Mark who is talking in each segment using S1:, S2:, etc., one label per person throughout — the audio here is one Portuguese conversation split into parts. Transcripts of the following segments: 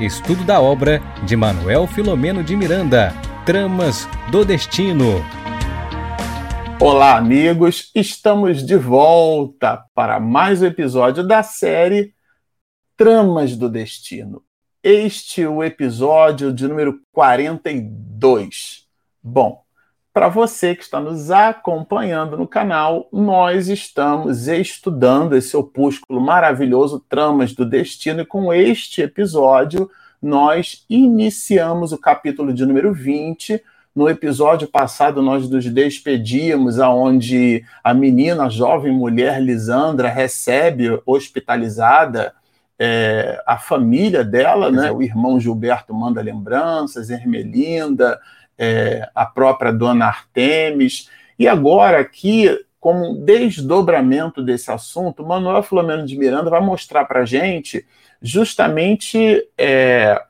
S1: estudo da obra de Manuel Filomeno de Miranda, Tramas do Destino.
S2: Olá, amigos! Estamos de volta para mais um episódio da série Tramas do Destino. Este é o episódio de número 42. Bom, para você que está nos acompanhando no canal, nós estamos estudando esse opúsculo maravilhoso Tramas do Destino e com este episódio nós iniciamos o capítulo de número 20. No episódio passado nós nos despedíamos aonde a menina, a jovem mulher Lisandra recebe hospitalizada é, a família dela, né? O irmão Gilberto manda lembranças, Ermelinda, é, a própria dona Artemis. E agora, aqui, como um desdobramento desse assunto, Manuel Filomeno de Miranda vai mostrar para a gente justamente é,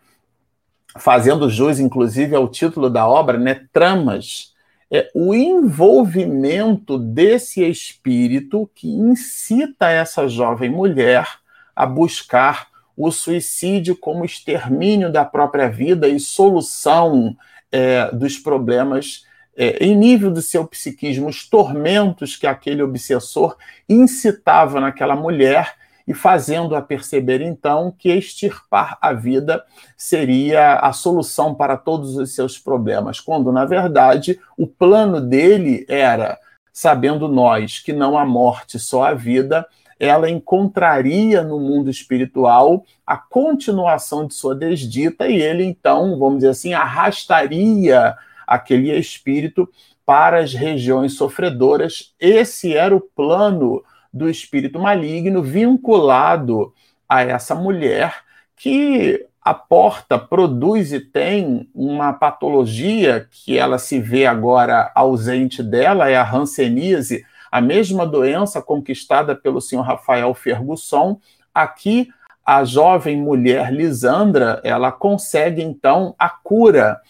S2: fazendo jus, inclusive, ao título da obra, né, tramas, é, o envolvimento desse espírito que incita essa jovem mulher a buscar o suicídio como extermínio da própria vida e solução é, dos problemas é, em nível do seu psiquismo, os tormentos que aquele obsessor incitava naquela mulher e fazendo-a perceber então que extirpar a vida seria a solução para todos os seus problemas, quando na verdade o plano dele era, sabendo nós que não há morte, só a vida, ela encontraria no mundo espiritual a continuação de sua desdita e ele então, vamos dizer assim, arrastaria aquele espírito para as regiões sofredoras. Esse era o plano do espírito maligno vinculado a essa mulher que aporta, produz e tem uma patologia que ela se vê agora ausente dela, é a hanseníase, a mesma doença conquistada pelo senhor Rafael Fergusson, aqui a jovem mulher Lisandra, ela consegue então a cura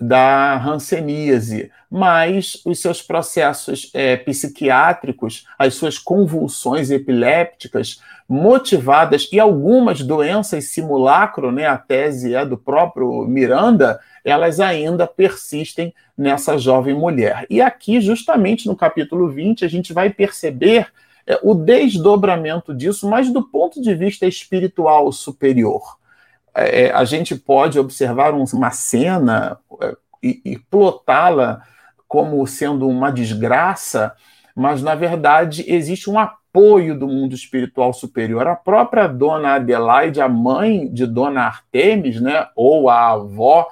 S2: da hanseníase, mas os seus processos é, psiquiátricos, as suas convulsões epilépticas, motivadas e algumas doenças simulacro, né, a tese é do próprio Miranda, elas ainda persistem nessa jovem mulher. E aqui, justamente no capítulo 20, a gente vai perceber é, o desdobramento disso, mas do ponto de vista espiritual superior. É, a gente pode observar um, uma cena é, e, e plotá-la como sendo uma desgraça, mas na verdade existe um apoio do mundo espiritual superior. A própria dona Adelaide, a mãe de dona Artemis, né, ou a avó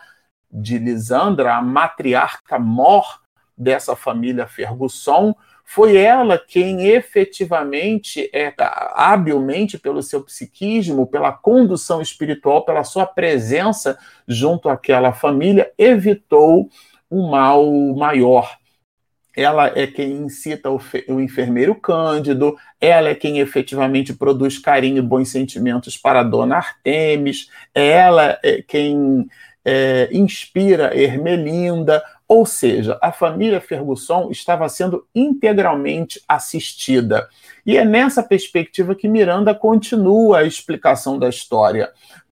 S2: de Lisandra, a matriarca mor dessa família Fergusson, foi ela quem efetivamente, é, habilmente pelo seu psiquismo, pela condução espiritual, pela sua presença junto àquela família, evitou um mal maior. Ela é quem incita o, o enfermeiro Cândido, ela é quem efetivamente produz carinho e bons sentimentos para a dona Artemis, ela é quem é, inspira Ermelinda, ou seja, a família Ferguson estava sendo integralmente assistida. E é nessa perspectiva que Miranda continua a explicação da história,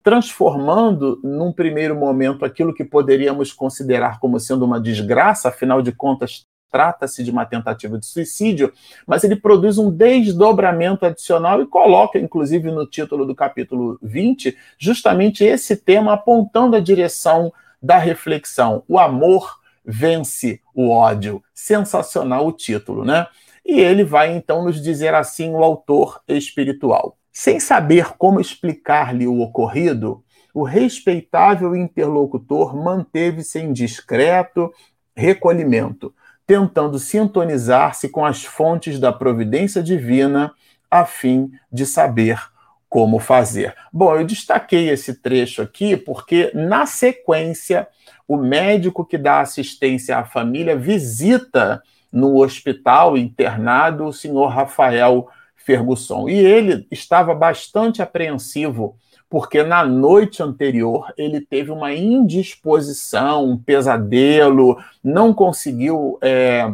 S2: transformando, num primeiro momento, aquilo que poderíamos considerar como sendo uma desgraça, afinal de contas, trata-se de uma tentativa de suicídio, mas ele produz um desdobramento adicional e coloca, inclusive, no título do capítulo 20, justamente esse tema apontando a direção da reflexão. O amor vence o ódio. Sensacional o título, né? E ele vai então nos dizer assim o autor espiritual. Sem saber como explicar-lhe o ocorrido, o respeitável interlocutor manteve-se em discreto recolhimento, tentando sintonizar-se com as fontes da providência divina, a fim de saber como fazer. Bom, eu destaquei esse trecho aqui porque, na sequência, o médico que dá assistência à família visita no hospital internado o senhor Rafael Fergusson. E ele estava bastante apreensivo porque na noite anterior ele teve uma indisposição, um pesadelo, não conseguiu é,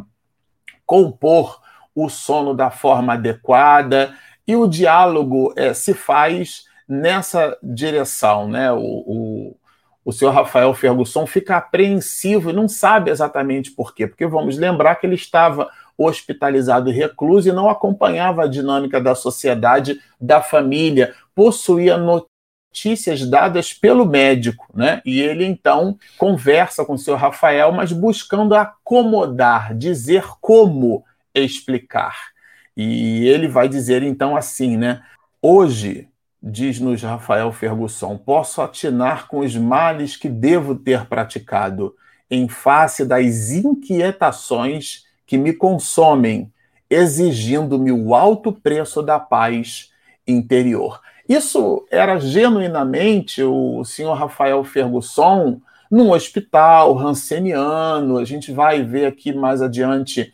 S2: compor o sono da forma adequada, e o diálogo é, se faz nessa direção, né? O, o, o senhor Rafael Ferguson fica apreensivo e não sabe exatamente por quê, porque vamos lembrar que ele estava hospitalizado e recluso e não acompanhava a dinâmica da sociedade, da família, possuía notícias dadas pelo médico, né? E ele então conversa com o senhor Rafael, mas buscando acomodar, dizer como explicar. E ele vai dizer então assim, né? Hoje, diz-nos Rafael Fergusson, posso atinar com os males que devo ter praticado, em face das inquietações que me consomem, exigindo-me o alto preço da paz interior. Isso era genuinamente o senhor Rafael Fergusson num hospital ranceniano. A gente vai ver aqui mais adiante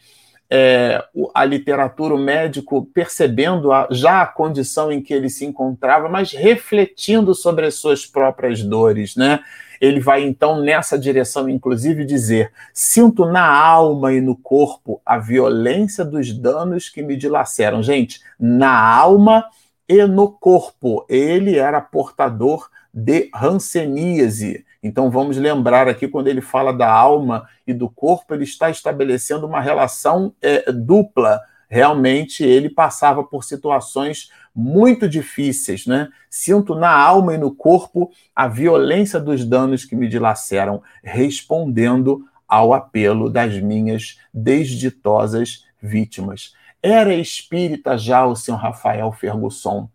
S2: é, a literatura, o médico percebendo a, já a condição em que ele se encontrava, mas refletindo sobre as suas próprias dores, né? Ele vai então nessa direção, inclusive, dizer: sinto na alma e no corpo a violência dos danos que me dilaceram. Gente, na alma e no corpo. Ele era portador de ranceníase. Então vamos lembrar aqui, quando ele fala da alma e do corpo, ele está estabelecendo uma relação é, dupla. Realmente ele passava por situações muito difíceis, né? Sinto na alma e no corpo a violência dos danos que me dilaceram, respondendo ao apelo das minhas desditosas vítimas. Era espírita já o senhor Rafael Fergusson.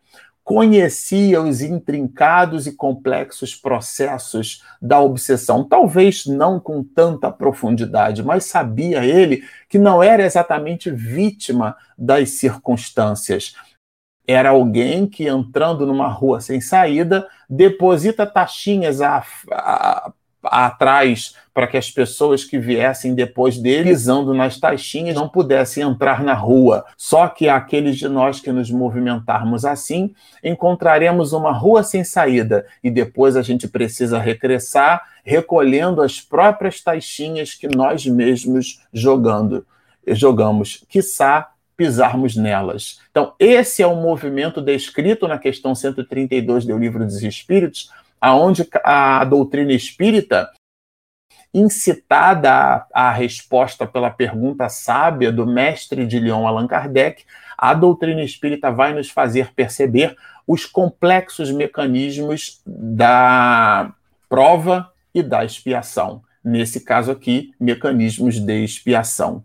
S2: Conhecia os intrincados e complexos processos da obsessão, talvez não com tanta profundidade, mas sabia ele que não era exatamente vítima das circunstâncias. Era alguém que, entrando numa rua sem saída, deposita taxinhas a, a, atrás para que as pessoas que viessem depois dele, pisando nas taxinhas, não pudessem entrar na rua. Só que aqueles de nós que nos movimentarmos assim, encontraremos uma rua sem saída e depois a gente precisa regressar recolhendo as próprias taxinhas que nós mesmos jogando, jogamos, quiçá pisarmos nelas. Então, esse é o movimento descrito na questão 132 do Livro dos Espíritos, aonde a doutrina espírita, incitada à, resposta pela pergunta sábia do mestre de Leon Allan Kardec, a doutrina espírita vai nos fazer perceber os complexos mecanismos da prova e da expiação. Nesse caso aqui, mecanismos de expiação.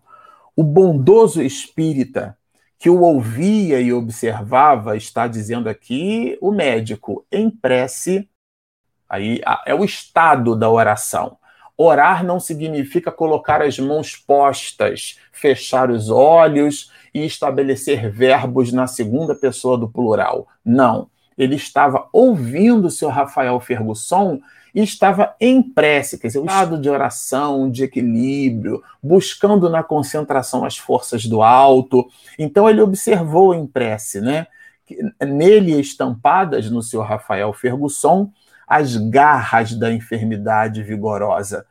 S2: O bondoso espírita que o ouvia e observava, está dizendo aqui o médico, em prece Aí é o estado da oração. Orar não significa colocar as mãos postas, fechar os olhos e estabelecer verbos na segunda pessoa do plural. Não. Ele estava ouvindo o seu Rafael Fergusson e estava em prece, quer dizer, o estado de oração, de equilíbrio, buscando na concentração as forças do alto. Então ele observou em prece, né? Nele estampadas no seu Rafael Fergusson as garras da enfermidade vigorosa.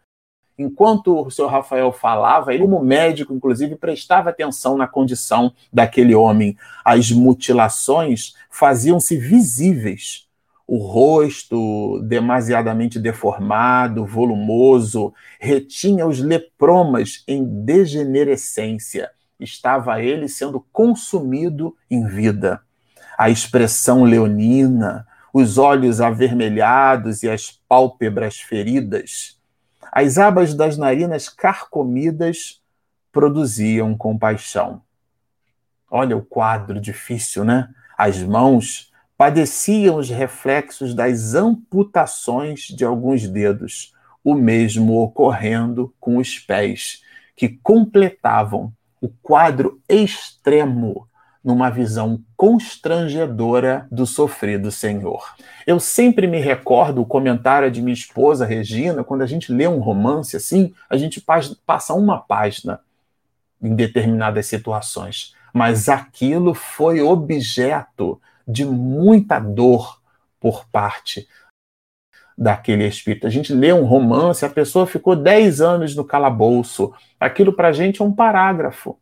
S2: Enquanto o senhor Rafael falava, ele, como médico, inclusive, prestava atenção na condição daquele homem. As mutilações faziam-se visíveis. O rosto demasiadamente deformado, volumoso, retinha os lepromas em degenerescência. Estava ele sendo consumido em vida. A expressão leonina, os olhos avermelhados e as pálpebras feridas. As abas das narinas carcomidas produziam compaixão. Olha o quadro difícil, né? As mãos padeciam os reflexos das amputações de alguns dedos, o mesmo ocorrendo com os pés, que completavam o quadro extremo numa visão constrangedora do sofrido Senhor. Eu sempre me recordo o comentário de minha esposa Regina, quando a gente lê um romance assim, a gente passa uma página em determinadas situações, mas aquilo foi objeto de muita dor por parte daquele espírito. A gente lê um romance, a pessoa ficou 10 anos no calabouço. Aquilo para a gente é um parágrafo.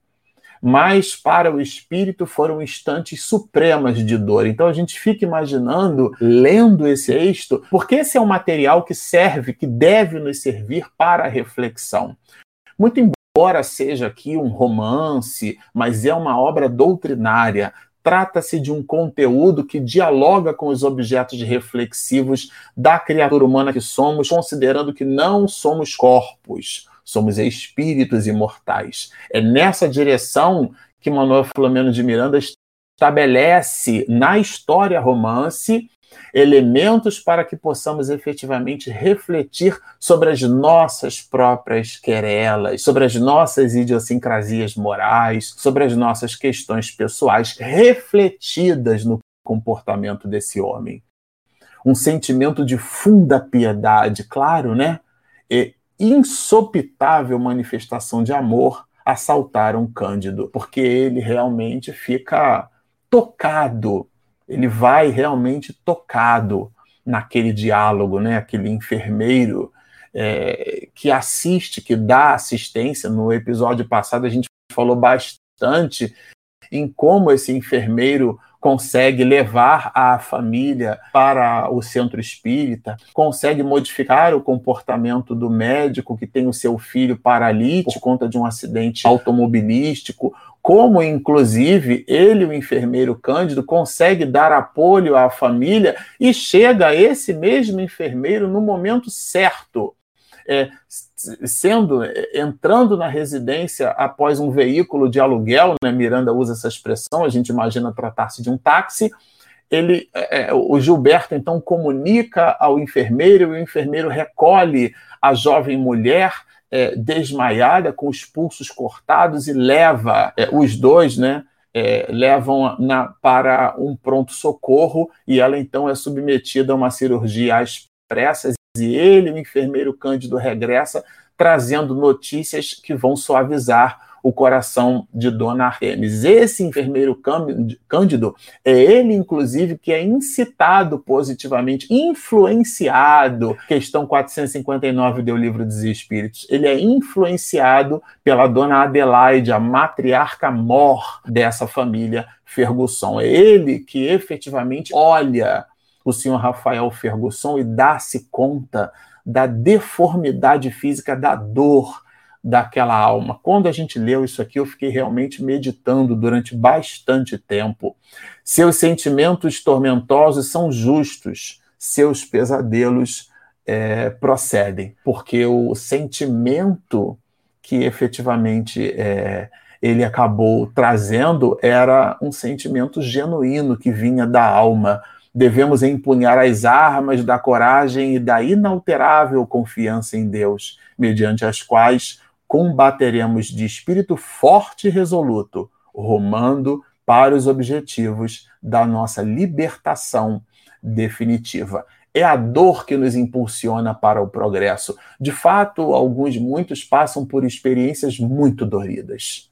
S2: Mas para o espírito foram instantes supremas de dor. Então a gente fica imaginando, lendo esse texto, porque esse é um material que serve, que deve nos servir para a reflexão. Muito embora seja aqui um romance, mas é uma obra doutrinária, trata-se de um conteúdo que dialoga com os objetos reflexivos da criatura humana que somos, considerando que não somos corpos, somos espíritos imortais. É nessa direção que Manuel Filomeno de Miranda estabelece na história romance elementos para que possamos efetivamente refletir sobre as nossas próprias querelas, sobre as nossas idiosincrasias morais, sobre as nossas questões pessoais refletidas no comportamento desse homem. Um sentimento de funda piedade, claro, né? Insopitável manifestação de amor assaltaram Cândido, porque ele realmente fica tocado ele vai realmente tocado naquele diálogo, né? Aquele enfermeiro é, que assiste, que dá assistência. No episódio passado a gente falou bastante em como esse enfermeiro consegue levar a família para o centro espírita, consegue modificar o comportamento do médico que tem o seu filho paralítico por conta de um acidente automobilístico, como inclusive ele, o enfermeiro Cândido, consegue dar apoio à família e chega esse mesmo enfermeiro no momento certo, é, sendo entrando na residência após um veículo de aluguel, né? Miranda usa essa expressão, a gente imagina tratar-se de um táxi. Ele, é, o Gilberto então comunica ao enfermeiro e o enfermeiro recolhe a jovem mulher é, desmaiada, com os pulsos cortados, e leva é, os dois, né? É, levam na, para um pronto-socorro e ela então é submetida a uma cirurgia às pressas e ele, o enfermeiro Cândido, regressa trazendo notícias que vão suavizar o coração de Dona Artemis. Esse enfermeiro Cândido é ele, inclusive, que é incitado positivamente, influenciado, questão 459 do Livro dos Espíritos, ele é influenciado pela Dona Adelaide, a matriarca mor dessa família Fergusson. É ele que efetivamente olha o senhor Rafael Fergusson e dá-se conta da deformidade física, da dor daquela alma. Quando a gente leu isso aqui, eu fiquei realmente meditando durante bastante tempo. Seus sentimentos tormentosos são justos, seus pesadelos é, procedem, porque o sentimento que efetivamente é, ele acabou trazendo era um sentimento genuíno que vinha da alma. Devemos empunhar as armas da coragem e da inalterável confiança em Deus, mediante as quais combateremos de espírito forte e resoluto, rumando para os objetivos da nossa libertação definitiva. É a dor que nos impulsiona para o progresso. De fato, alguns, muitos passam por experiências muito doridas.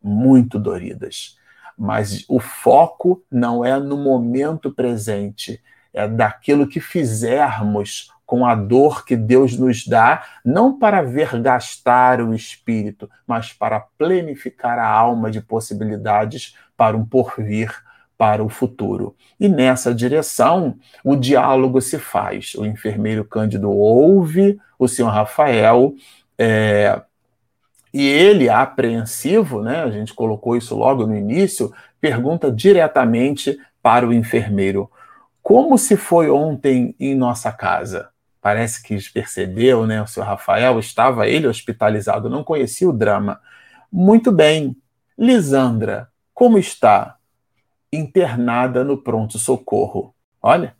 S2: Muito doridas. Mas o foco não é no momento presente, é daquilo que fizermos com a dor que Deus nos dá, não para vergastar o espírito, mas para plenificar a alma de possibilidades para um porvir, para o futuro. E nessa direção, o diálogo se faz. O enfermeiro Cândido ouve o senhor Rafael, é, e ele, apreensivo, né, a gente colocou isso logo no início, pergunta diretamente para o enfermeiro: Como se foi ontem em nossa casa? parece que percebeu, né? O seu Rafael estava ele hospitalizado, não conhecia o drama. Muito bem. Lisandra, como está? Internada no pronto-socorro. Olha,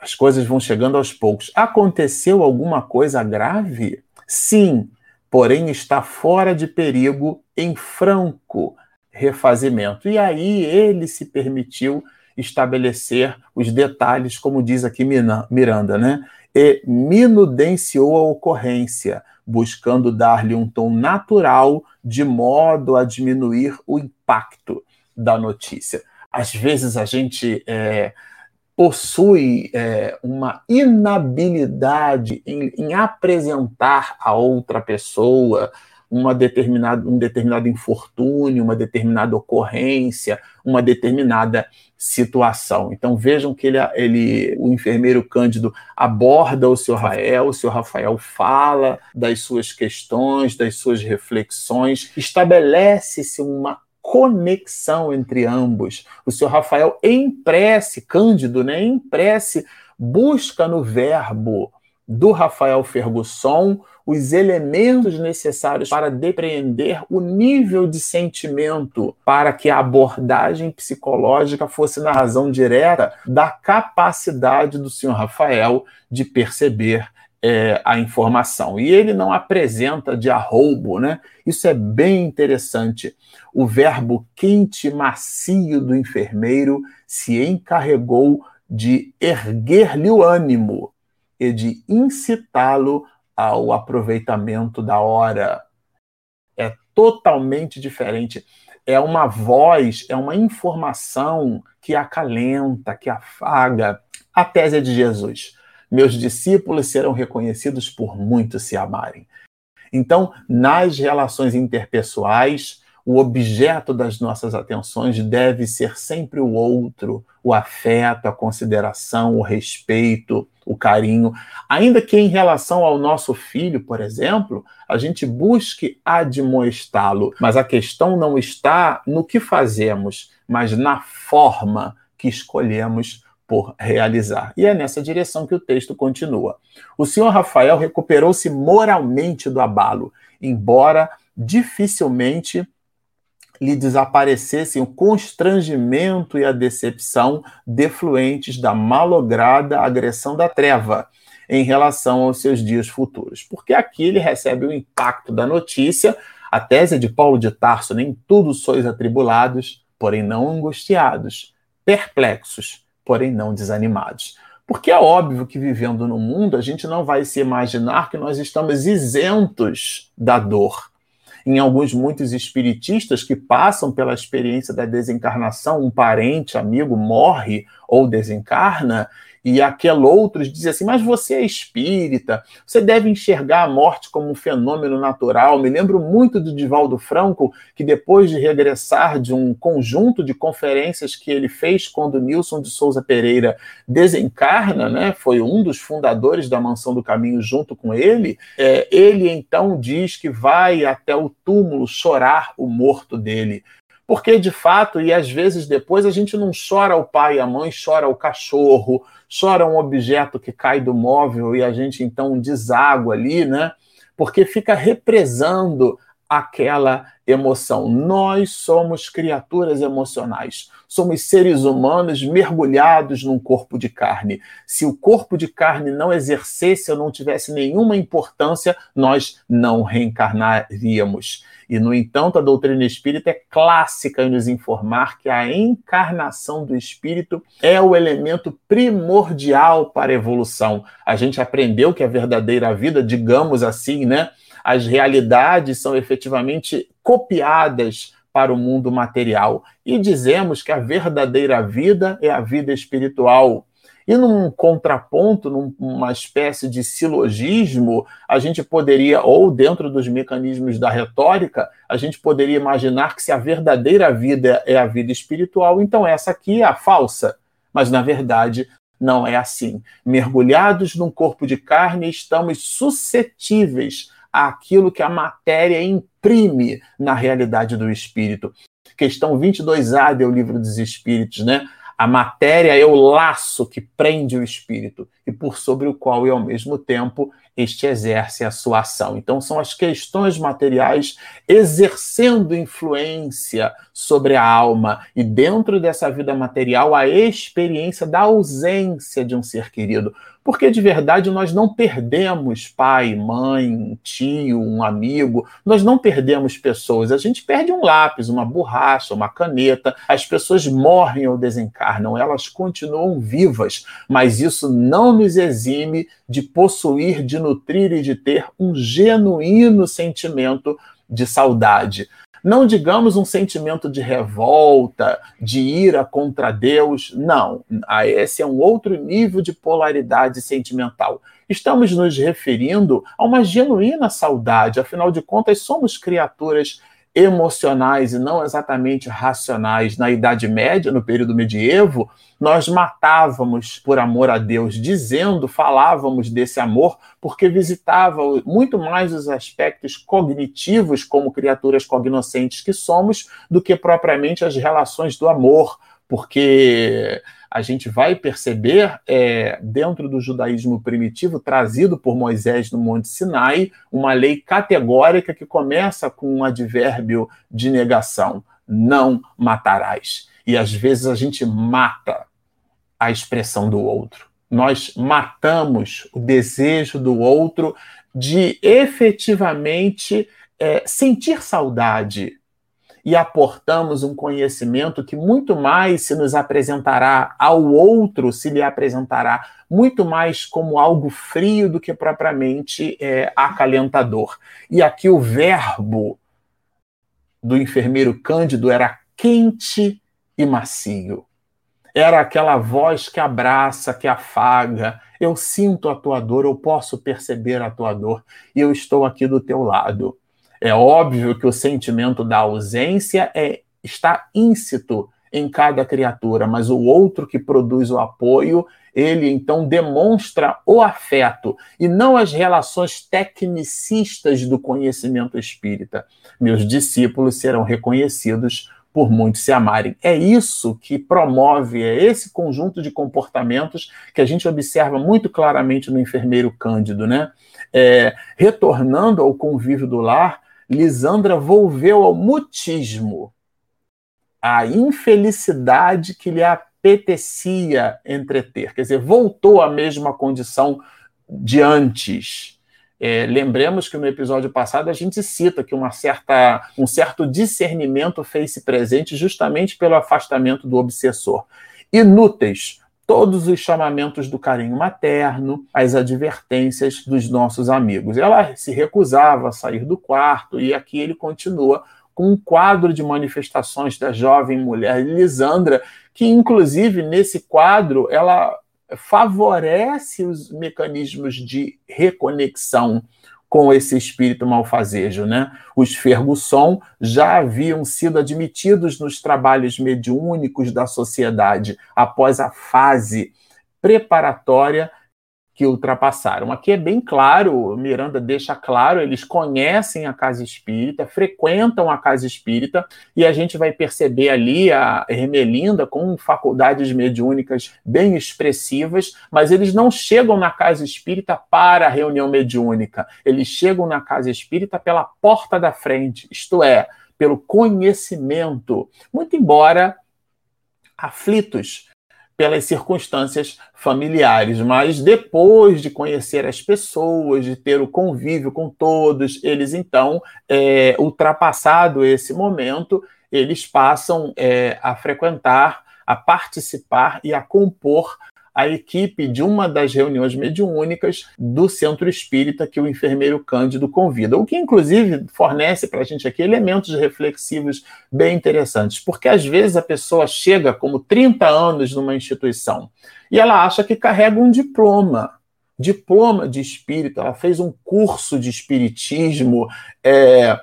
S2: as coisas vão chegando aos poucos. Aconteceu alguma coisa grave? Sim, porém está fora de perigo em franco refazimento. E aí ele se permitiu estabelecer os detalhes, como diz aqui Miranda, né? e minudenciou a ocorrência, buscando dar-lhe um tom natural de modo a diminuir o impacto da notícia. Às vezes a gente é, possui é, uma inabilidade em, em, apresentar a outra pessoa uma determinada, um determinado infortúnio, uma determinada ocorrência, uma determinada situação. Então vejam que ele, ele, o enfermeiro Cândido aborda o seu Rafael, o seu Rafael fala das suas questões, das suas reflexões, estabelece-se uma conexão entre ambos. O seu Rafael em prece, Cândido, né, em prece, busca no verbo do Rafael Fergusson os elementos necessários para depreender o nível de sentimento para que a abordagem psicológica fosse na razão direta da capacidade do senhor Rafael de perceber é, a informação. E ele não apresenta de arroubo, né? Isso é bem interessante. O verbo quente macio do enfermeiro se encarregou de erguer-lhe o ânimo e de incitá-lo ao aproveitamento da hora. É totalmente diferente. É uma voz, é uma informação que acalenta, que afaga. A tese é de Jesus. Meus discípulos serão reconhecidos por muito se amarem. Então, nas relações interpessoais, o objeto das nossas atenções deve ser sempre o outro, o afeto, a consideração, o respeito, o carinho. Ainda que em relação ao nosso filho, por exemplo, a gente busque admoestá-lo, mas a questão não está no que fazemos, mas na forma que escolhemos por realizar. E é nessa direção que o texto continua. O senhor Rafael recuperou-se moralmente do abalo, embora dificilmente lhe desaparecessem o constrangimento e a decepção defluentes da malograda agressão da treva em relação aos seus dias futuros. Porque aqui ele recebe o impacto da notícia, a tese de Paulo de Tarso, nem tudo sois atribulados, porém não angustiados, perplexos, porém não desanimados. Porque é óbvio que vivendo no mundo, a gente não vai se imaginar que nós estamos isentos da dor. Em alguns muitos espiritistas que passam pela experiência da desencarnação, um parente, amigo morre ou desencarna, e aquele outro diz assim: Mas você é espírita, você deve enxergar a morte como um fenômeno natural. Me lembro muito do Divaldo Franco, que depois de regressar de um conjunto de conferências que ele fez quando Nilson de Souza Pereira desencarna, né, foi um dos fundadores da Mansão do Caminho junto com ele. É, ele então diz que vai até o túmulo chorar o morto dele. Porque, de fato, e às vezes depois a gente não chora o pai e a mãe, chora o cachorro, chora um objeto que cai do móvel e a gente então deságua ali, né? Porque fica represando aquela emoção. Nós somos criaturas emocionais, somos seres humanos mergulhados num corpo de carne. Se o corpo de carne não exercesse ou não tivesse nenhuma importância, nós não reencarnaríamos. E, no entanto, a doutrina espírita é clássica em nos informar que a encarnação do espírito é o elemento primordial para a evolução. A gente aprendeu que a verdadeira vida, digamos assim, né? As realidades são efetivamente copiadas para o mundo material. E dizemos que a verdadeira vida é a vida espiritual. E num contraponto, numa espécie de silogismo, a gente poderia, ou dentro dos mecanismos da retórica, a gente poderia imaginar que se a verdadeira vida é a vida espiritual, então essa aqui é a falsa. Mas, na verdade, não é assim. Mergulhados num corpo de carne, estamos suscetíveis àquilo que a matéria imprime na realidade do espírito. Questão 22A do Livro dos Espíritos, né? A matéria é o laço que prende o espírito e por sobre o qual, e ao mesmo tempo, este exerce a sua ação. Então, são as questões materiais exercendo influência sobre a alma e, dentro dessa vida material, a experiência da ausência de um ser querido. Porque de verdade nós não perdemos pai, mãe, tio, um amigo, nós não perdemos pessoas, a gente perde um lápis, uma borracha, uma caneta. As pessoas morrem ou desencarnam, elas continuam vivas, mas isso não nos exime de possuir, de nutrir e de ter um genuíno sentimento de saudade. Não digamos um sentimento de revolta, de ira contra Deus, não. Ah, esse é um outro nível de polaridade sentimental. Estamos nos referindo a uma genuína saudade, afinal de contas, somos criaturas emocionais e não exatamente racionais. Na Idade Média, no período medievo, nós matávamos por amor a Deus, dizendo, falávamos desse amor, porque visitava muito mais os aspectos cognitivos, como criaturas cognoscentes que somos, do que propriamente as relações do amor, porque a gente vai perceber, é, dentro do judaísmo primitivo, trazido por Moisés no Monte Sinai, uma lei categórica que começa com um advérbio de negação: não matarás. E às vezes a gente mata a expressão do outro. Nós matamos o desejo do outro de efetivamente é, sentir saudade, e aportamos um conhecimento que muito mais se nos apresentará ao outro, se lhe apresentará muito mais como algo frio do que propriamente é, acalentador. E aqui o verbo do enfermeiro Cândido era quente e macio. Era aquela voz que abraça, que afaga. Eu sinto a tua dor, eu posso perceber a tua dor, e eu estou aqui do teu lado. É óbvio que o sentimento da ausência é, está íncito em cada criatura, mas o outro que produz o apoio, ele então demonstra o afeto e não as relações tecnicistas do conhecimento espírita. Meus discípulos serão reconhecidos por muitos se amarem. É isso que promove, é esse conjunto de comportamentos que a gente observa muito claramente no enfermeiro Cândido, né? É, retornando ao convívio do lar, Lisandra volveu ao mutismo, a infelicidade que lhe apetecia entreter, quer dizer, voltou à mesma condição de antes. É, lembremos que no episódio passado a gente cita que uma certa, um certo discernimento fez-se presente justamente pelo afastamento do obsessor. Inúteis todos os chamamentos do carinho materno, as advertências dos nossos amigos. Ela se recusava a sair do quarto e aqui ele continua com um quadro de manifestações da jovem mulher Lisandra, que inclusive nesse quadro ela favorece os mecanismos de reconexão com esse espírito malfazejo. Né? Os Fergusson já haviam sido admitidos nos trabalhos mediúnicos da sociedade após a fase preparatória que ultrapassaram. Aqui é bem claro, Miranda deixa claro, eles conhecem a casa espírita, frequentam a casa espírita, e a gente vai perceber ali a Hermelinda com faculdades mediúnicas bem expressivas, mas eles não chegam na casa espírita para a reunião mediúnica, eles chegam na casa espírita pela porta da frente, isto é, pelo conhecimento, muito embora aflitos pelas circunstâncias familiares, mas depois de conhecer as pessoas, de ter o convívio com todos, eles então, é, ultrapassado esse momento, eles passam é, a frequentar, a participar e a compor a equipe de uma das reuniões mediúnicas do centro espírita que o enfermeiro Cândido convida, o que inclusive fornece para a gente aqui elementos reflexivos bem interessantes, porque às vezes a pessoa chega como 30 anos numa instituição e ela acha que carrega um diploma, diploma de espírito, ela fez um curso de espiritismo, é,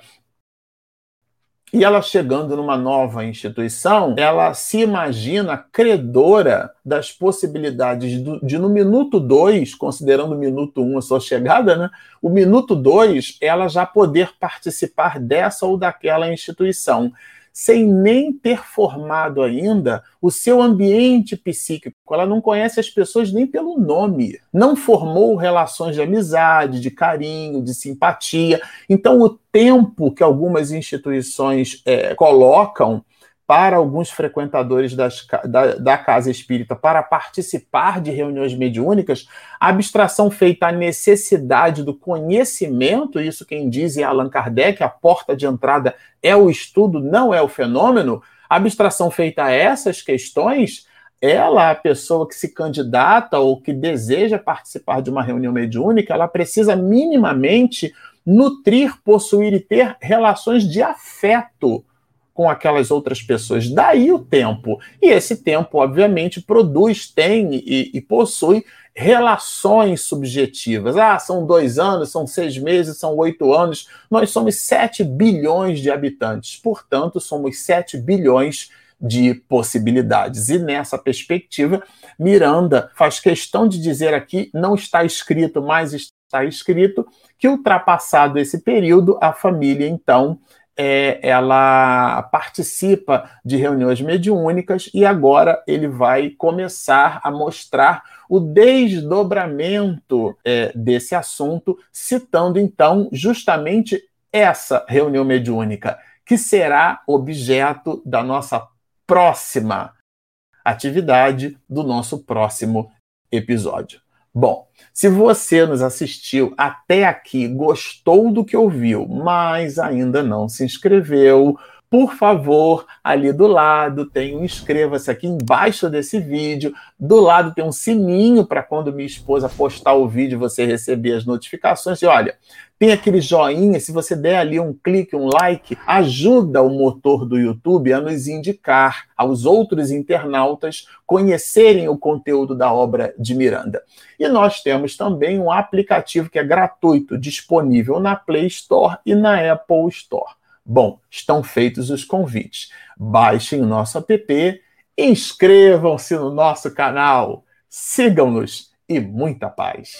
S2: e ela chegando numa nova instituição, ela se imagina credora das possibilidades do, de, no minuto dois, considerando o minuto um a sua chegada, né? O minuto dois, ela já poder participar dessa ou daquela instituição sem nem ter formado ainda o seu ambiente psíquico. Ela não conhece as pessoas nem pelo nome, não formou relações de amizade, de carinho, de simpatia. Então, o tempo que algumas instituições é, colocam para alguns frequentadores das, da, da, casa espírita para participar de reuniões mediúnicas, a abstração feita à necessidade do conhecimento, isso quem diz é Allan Kardec, a porta de entrada é o estudo, não é o fenômeno, a abstração feita a essas questões, ela, a pessoa que se candidata ou que deseja participar de uma reunião mediúnica, ela precisa minimamente nutrir, possuir e ter relações de afeto com aquelas outras pessoas. Daí o tempo. E esse tempo, obviamente, produz, tem e, e possui relações subjetivas. Ah, são dois anos, são seis meses, são oito anos. Nós somos sete bilhões de habitantes, portanto, somos sete bilhões de possibilidades. E nessa perspectiva, Miranda faz questão de dizer aqui: não está escrito, mas está escrito que, ultrapassado esse período, a família, então, é, ela participa de reuniões mediúnicas e agora ele vai começar a mostrar o desdobramento é, desse assunto, citando então justamente essa reunião mediúnica, que será objeto da nossa próxima atividade, do nosso próximo episódio. Bom, se você nos assistiu até aqui, gostou do que ouviu, mas ainda não se inscreveu, por favor, ali do lado tem um inscreva-se aqui embaixo desse vídeo. Do lado tem um sininho para quando minha esposa postar o vídeo você receber as notificações. E olha, tem aquele joinha, se você der ali um clique, um like, ajuda o motor do YouTube a nos indicar aos outros internautas conhecerem o conteúdo da obra de Miranda. E nós temos também um aplicativo que é gratuito, disponível na Play Store e na Apple Store. Bom, estão feitos os convites. Baixem o nosso app, inscrevam-se no nosso canal, sigam-nos e muita paz.